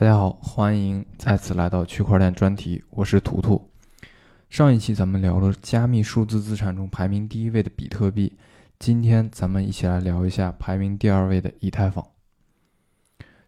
大家好，欢迎再次来到区块链专题，我是图图。上一期咱们聊了加密数字资产中排名第一位的比特币，今天咱们一起来聊一下排名第二位的以太坊。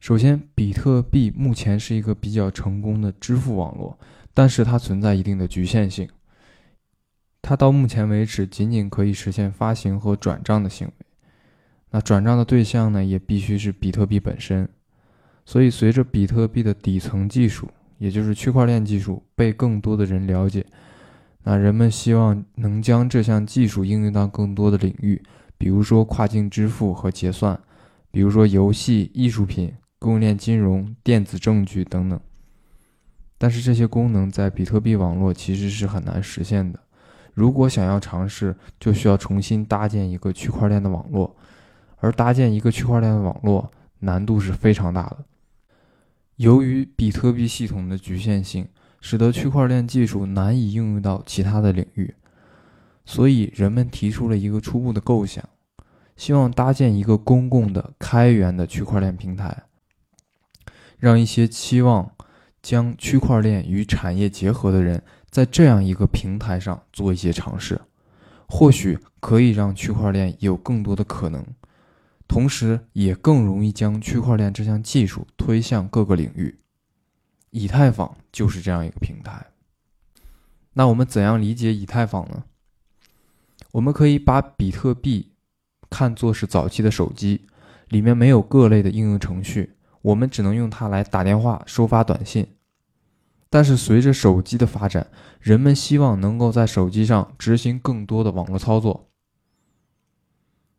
首先，比特币目前是一个比较成功的支付网络，但是它存在一定的局限性，它到目前为止仅仅可以实现发行和转账的行为，那转账的对象呢，也必须是比特币本身。所以，随着比特币的底层技术，也就是区块链技术被更多的人了解，那人们希望能将这项技术应用到更多的领域，比如说跨境支付和结算，比如说游戏、艺术品、供应链金融、电子证据等等。但是这些功能在比特币网络其实是很难实现的。如果想要尝试，就需要重新搭建一个区块链的网络，而搭建一个区块链的网络难度是非常大的。由于比特币系统的局限性，使得区块链技术难以应用到其他的领域，所以人们提出了一个初步的构想，希望搭建一个公共的开源的区块链平台，让一些期望将区块链与产业结合的人在这样一个平台上做一些尝试，或许可以让区块链有更多的可能。同时，也更容易将区块链这项技术推向各个领域。以太坊就是这样一个平台。那我们怎样理解以太坊呢？我们可以把比特币看作是早期的手机，里面没有各类的应用程序，我们只能用它来打电话、收发短信。但是随着手机的发展，人们希望能够在手机上执行更多的网络操作。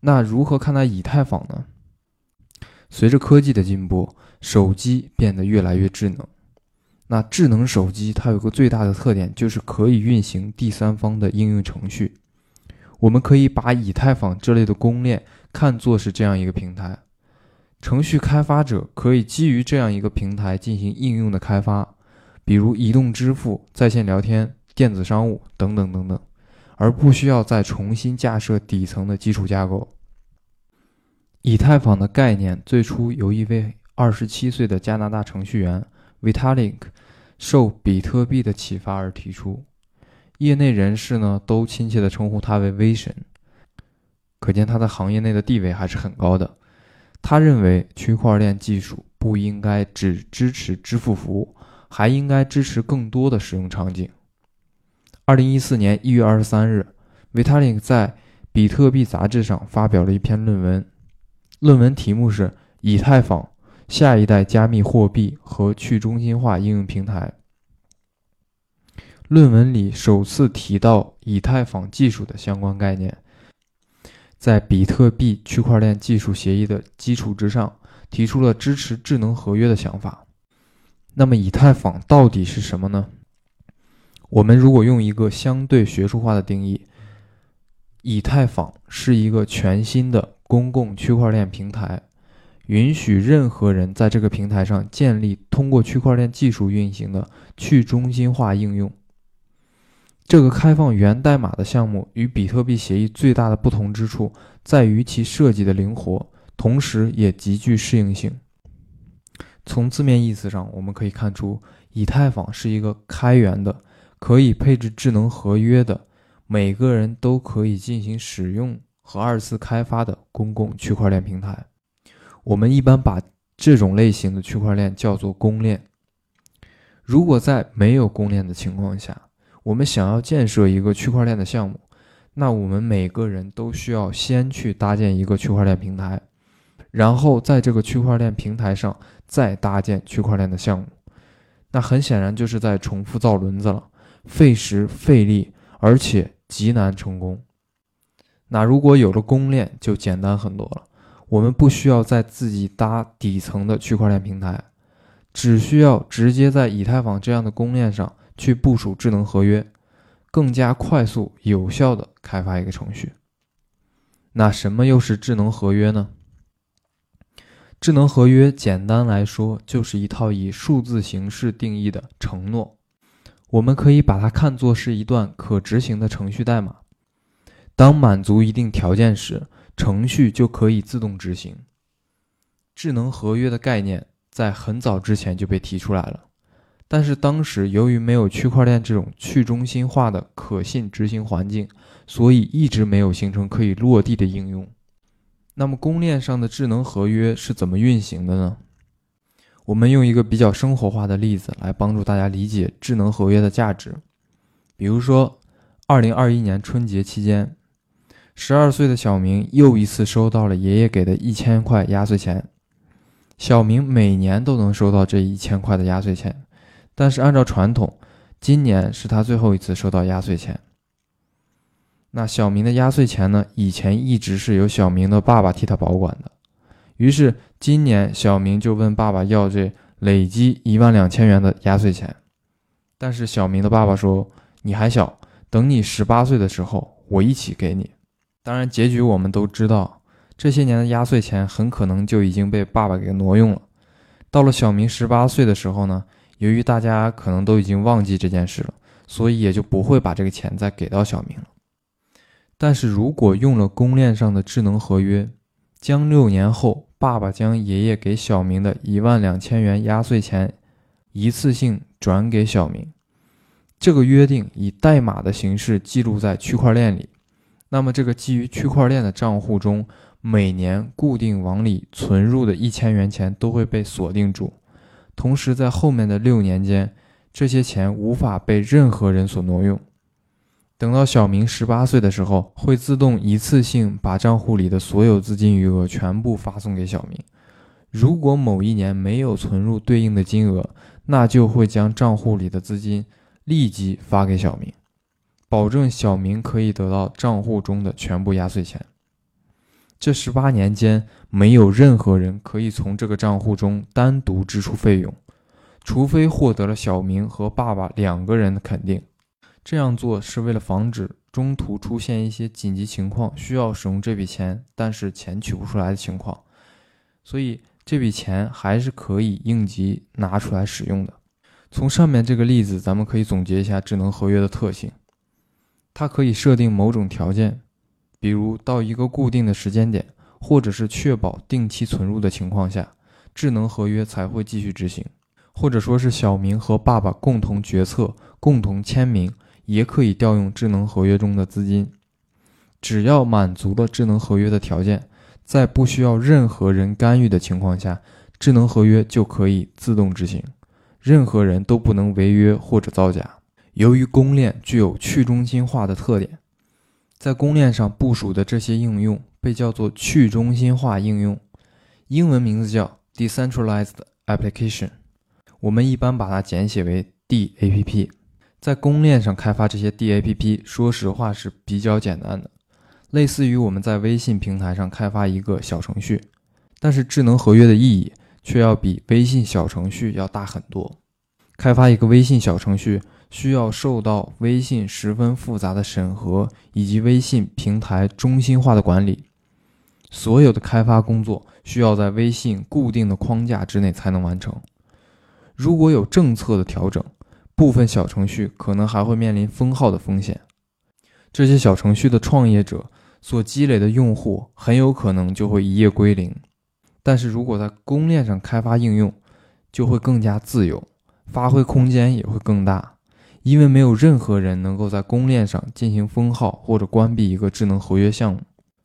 那如何看待以太坊呢？随着科技的进步，手机变得越来越智能。那智能手机它有个最大的特点，就是可以运行第三方的应用程序。我们可以把以太坊这类的公链看作是这样一个平台，程序开发者可以基于这样一个平台进行应用的开发，比如移动支付、在线聊天、电子商务等等等等。而不需要再重新架设底层的基础架构。以太坊的概念最初由一位二十七岁的加拿大程序员 Vitalik 受比特币的启发而提出，业内人士呢都亲切地称呼他为“威神”，可见他在行业内的地位还是很高的。他认为区块链技术不应该只支持支付服务，还应该支持更多的使用场景。二零一四年一月二十三日，Vitalik 在《比特币》杂志上发表了一篇论文，论文题目是《以太坊：下一代加密货币和去中心化应用平台》。论文里首次提到以太坊技术的相关概念，在比特币区块链技术协议的基础之上，提出了支持智能合约的想法。那么，以太坊到底是什么呢？我们如果用一个相对学术化的定义，以太坊是一个全新的公共区块链平台，允许任何人在这个平台上建立通过区块链技术运行的去中心化应用。这个开放源代码的项目与比特币协议最大的不同之处在于其设计的灵活，同时也极具适应性。从字面意思上，我们可以看出，以太坊是一个开源的。可以配置智能合约的，每个人都可以进行使用和二次开发的公共区块链平台。我们一般把这种类型的区块链叫做公链。如果在没有公链的情况下，我们想要建设一个区块链的项目，那我们每个人都需要先去搭建一个区块链平台，然后在这个区块链平台上再搭建区块链的项目。那很显然就是在重复造轮子了。费时费力，而且极难成功。那如果有了公链，就简单很多了。我们不需要再自己搭底层的区块链平台，只需要直接在以太坊这样的公链上去部署智能合约，更加快速有效的开发一个程序。那什么又是智能合约呢？智能合约简单来说，就是一套以数字形式定义的承诺。我们可以把它看作是一段可执行的程序代码。当满足一定条件时，程序就可以自动执行。智能合约的概念在很早之前就被提出来了。但是当时由于没有区块链这种去中心化的可信执行环境，所以一直没有形成可以落地的应用。那么公链上的智能合约是怎么运行的呢？我们用一个比较生活化的例子来帮助大家理解智能合约的价值。比如说，二零二一年春节期间，十二岁的小明又一次收到了爷爷给的一千块压岁钱。小明每年都能收到这一千块的压岁钱。但是按照传统，今年是他最后一次收到压岁钱。那小明的压岁钱呢？以前一直是由小明的爸爸替他保管的。于是今年小明就问爸爸要这累积一万两千元的压岁钱。但是小明的爸爸说：“你还小，等你十八岁的时候，我一起给你。”当然，结局我们都知道，这些年的压岁钱很可能就已经被爸爸给挪用了。到了小明十八岁的时候呢？由于大家可能都已经忘记这件事了，所以也就不会把这个钱再给到小明了。但是如果用了公链上的智能合约，将六年后爸爸将爷爷给小明的一万两千元压岁钱一次性转给小明，这个约定以代码的形式记录在区块链里，那么这个基于区块链的账户中，每年固定往里存入的一千元钱都会被锁定住。同时，在后面的六年间，这些钱无法被任何人所挪用。等到小明十八岁的时候，会自动一次性把账户里的所有资金余额全部发送给小明。如果某一年没有存入对应的金额，那就会将账户里的资金立即发给小明，保证小明可以得到账户中的全部压岁钱。这十八年间，没有任何人可以从这个账户中单独支出费用，除非获得了小明和爸爸两个人的肯定。这样做是为了防止中途出现一些紧急情况需要使用这笔钱，但是钱取不出来的情况。所以这笔钱还是可以应急拿出来使用的。从上面这个例子，咱们可以总结一下智能合约的特性：它可以设定某种条件。比如到一个固定的时间点，或者是确保定期存入的情况下，智能合约才会继续执行；或者说是小明和爸爸共同决策、共同签名，也可以调用智能合约中的资金。只要满足了智能合约的条件，在不需要任何人干预的情况下，智能合约就可以自动执行，任何人都不能违约或者造假。由于公链具有去中心化的特点。在公链上部署的这些应用被叫做去中心化应用，英文名字叫 Decentralized Application，我们一般把它简写为 DAPP。在公链上开发这些 DAPP，说实话是比较简单的，类似于我们在微信平台上开发一个小程序。但是智能合约的意义却要比微信小程序要大很多。开发一个微信小程序。需要受到微信十分复杂的审核以及微信平台中心化的管理，所有的开发工作需要在微信固定的框架之内才能完成。如果有政策的调整，部分小程序可能还会面临封号的风险。这些小程序的创业者所积累的用户很有可能就会一夜归零。但是如果在公链上开发应用，就会更加自由，发挥空间也会更大。因为没有任何人能够在公链上进行封号或者关闭一个智能合约项目。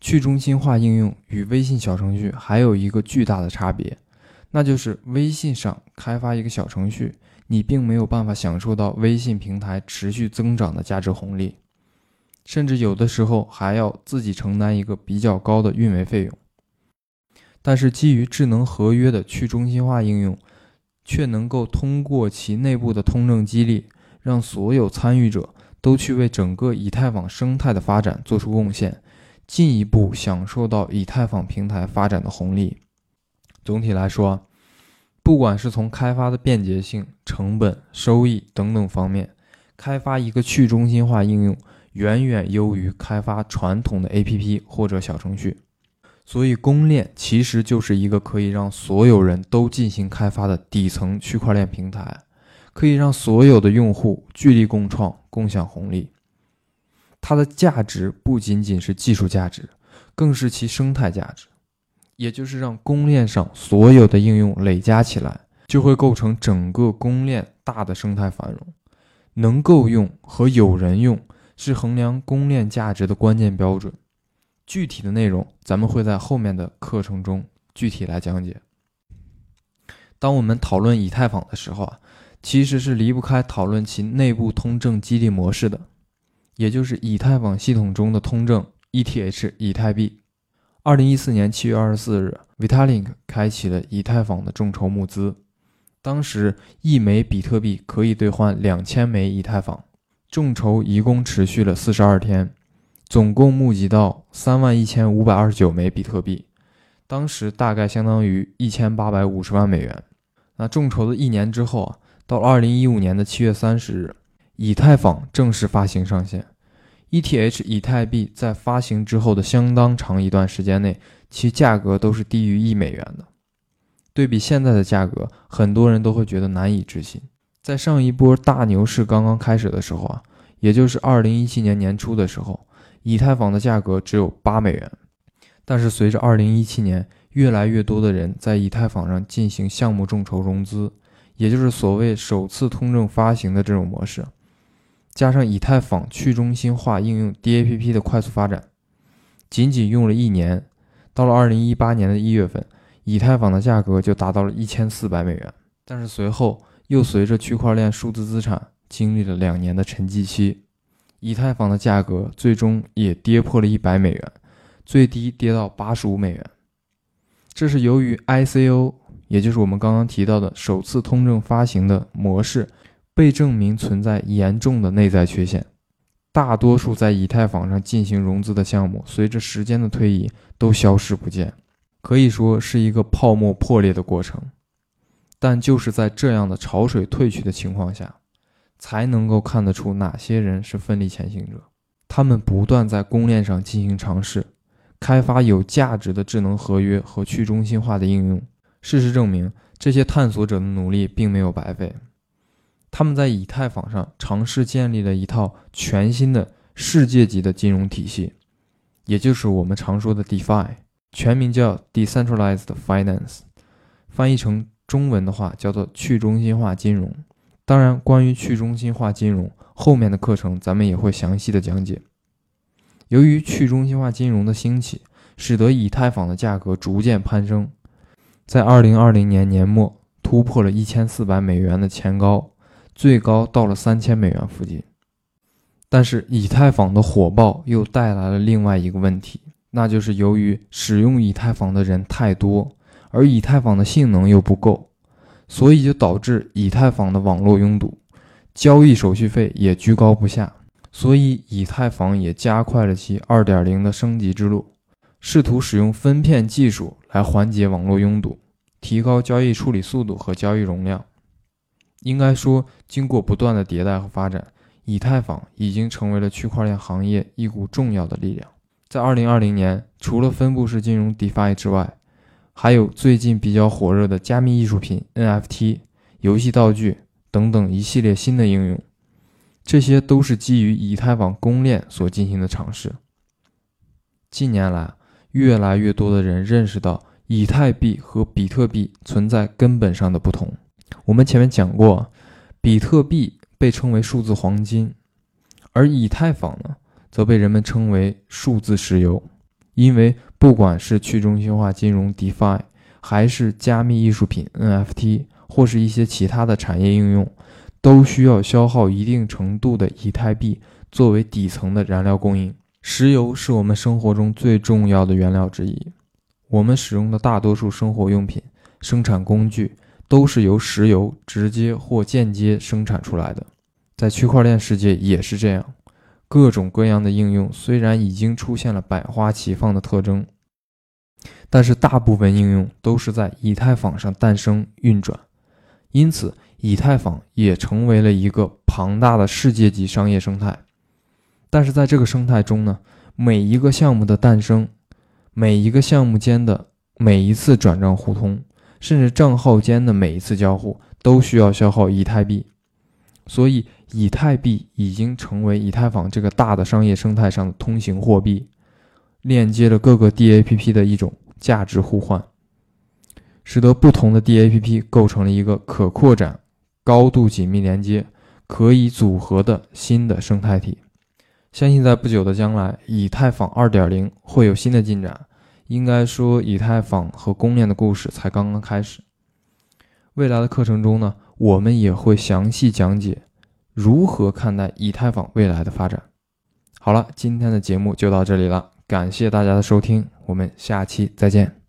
去中心化应用与微信小程序还有一个巨大的差别，那就是微信上开发一个小程序，你并没有办法享受到微信平台持续增长的价值红利，甚至有的时候还要自己承担一个比较高的运维费用。但是基于智能合约的去中心化应用，却能够通过其内部的通证激励。让所有参与者都去为整个以太坊生态的发展做出贡献，进一步享受到以太坊平台发展的红利。总体来说，不管是从开发的便捷性、成本、收益等等方面，开发一个去中心化应用远远优于开发传统的 APP 或者小程序。所以，公链其实就是一个可以让所有人都进行开发的底层区块链平台。可以让所有的用户聚力共创、共享红利。它的价值不仅仅是技术价值，更是其生态价值。也就是让公链上所有的应用累加起来，就会构成整个公链大的生态繁荣。能够用和有人用是衡量公链价值的关键标准。具体的内容，咱们会在后面的课程中具体来讲解。当我们讨论以太坊的时候啊，其实是离不开讨论其内部通证激励模式的，也就是以太坊系统中的通证 ETH 以太币。二零一四年七月二十四日，Vitalik 开启了以太坊的众筹募资，当时一枚比特币可以兑换两千枚以太坊。众筹一共持续了四十二天。总共募集到三万一千五百二十九枚比特币，当时大概相当于一千八百五十万美元。那众筹的一年之后啊，到二零一五年的七月三十日，以太坊正式发行上线。ETH 以太币在发行之后的相当长一段时间内，其价格都是低于一美元的。对比现在的价格，很多人都会觉得难以置信。在上一波大牛市刚刚开始的时候啊，也就是二零一七年年初的时候。以太坊的价格只有八美元，但是随着二零一七年越来越多的人在以太坊上进行项目众筹融资，也就是所谓首次通证发行的这种模式，加上以太坊去中心化应用 DAPP 的快速发展，仅仅用了一年，到了二零一八年的一月份，以太坊的价格就达到了一千四百美元。但是随后又随着区块链数字资产经历了两年的沉寂期。以太坊的价格最终也跌破了一百美元，最低跌到八十五美元。这是由于 ICO，也就是我们刚刚提到的首次通证发行的模式，被证明存在严重的内在缺陷。大多数在以太坊上进行融资的项目，随着时间的推移都消失不见，可以说是一个泡沫破裂的过程。但就是在这样的潮水退去的情况下。才能够看得出哪些人是奋力前行者。他们不断在公链上进行尝试，开发有价值的智能合约和去中心化的应用。事实证明，这些探索者的努力并没有白费。他们在以太坊上尝试建立了一套全新的世界级的金融体系，也就是我们常说的 DeFi，全名叫 Decentralized Finance，翻译成中文的话叫做去中心化金融。当然，关于去中心化金融，后面的课程咱们也会详细的讲解。由于去中心化金融的兴起，使得以太坊的价格逐渐攀升，在二零二零年年末突破了一千四百美元的前高，最高到了三千美元附近。但是，以太坊的火爆又带来了另外一个问题，那就是由于使用以太坊的人太多，而以太坊的性能又不够。所以就导致以太坊的网络拥堵，交易手续费也居高不下。所以以太坊也加快了其2.0的升级之路，试图使用分片技术来缓解网络拥堵，提高交易处理速度和交易容量。应该说，经过不断的迭代和发展，以太坊已经成为了区块链行业一股重要的力量。在2020年，除了分布式金融 DeFi 之外，还有最近比较火热的加密艺术品 NFT、游戏道具等等一系列新的应用，这些都是基于以太坊公链所进行的尝试。近年来，越来越多的人认识到以太币和比特币存在根本上的不同。我们前面讲过，比特币被称为数字黄金，而以太坊呢，则被人们称为数字石油。因为不管是去中心化金融 DeFi，还是加密艺术品 NFT，或是一些其他的产业应用，都需要消耗一定程度的以太币作为底层的燃料供应。石油是我们生活中最重要的原料之一，我们使用的大多数生活用品、生产工具都是由石油直接或间接生产出来的。在区块链世界也是这样。各种各样的应用虽然已经出现了百花齐放的特征，但是大部分应用都是在以太坊上诞生运转，因此以太坊也成为了一个庞大的世界级商业生态。但是在这个生态中呢，每一个项目的诞生，每一个项目间的每一次转账互通，甚至账号间的每一次交互，都需要消耗以太币，所以。以太币已经成为以太坊这个大的商业生态上的通行货币，链接了各个 DAPP 的一种价值互换，使得不同的 DAPP 构成了一个可扩展、高度紧密连接、可以组合的新的生态体。相信在不久的将来，以太坊2.0会有新的进展。应该说，以太坊和公链的故事才刚刚开始。未来的课程中呢，我们也会详细讲解如何看待以太坊未来的发展。好了，今天的节目就到这里了，感谢大家的收听，我们下期再见。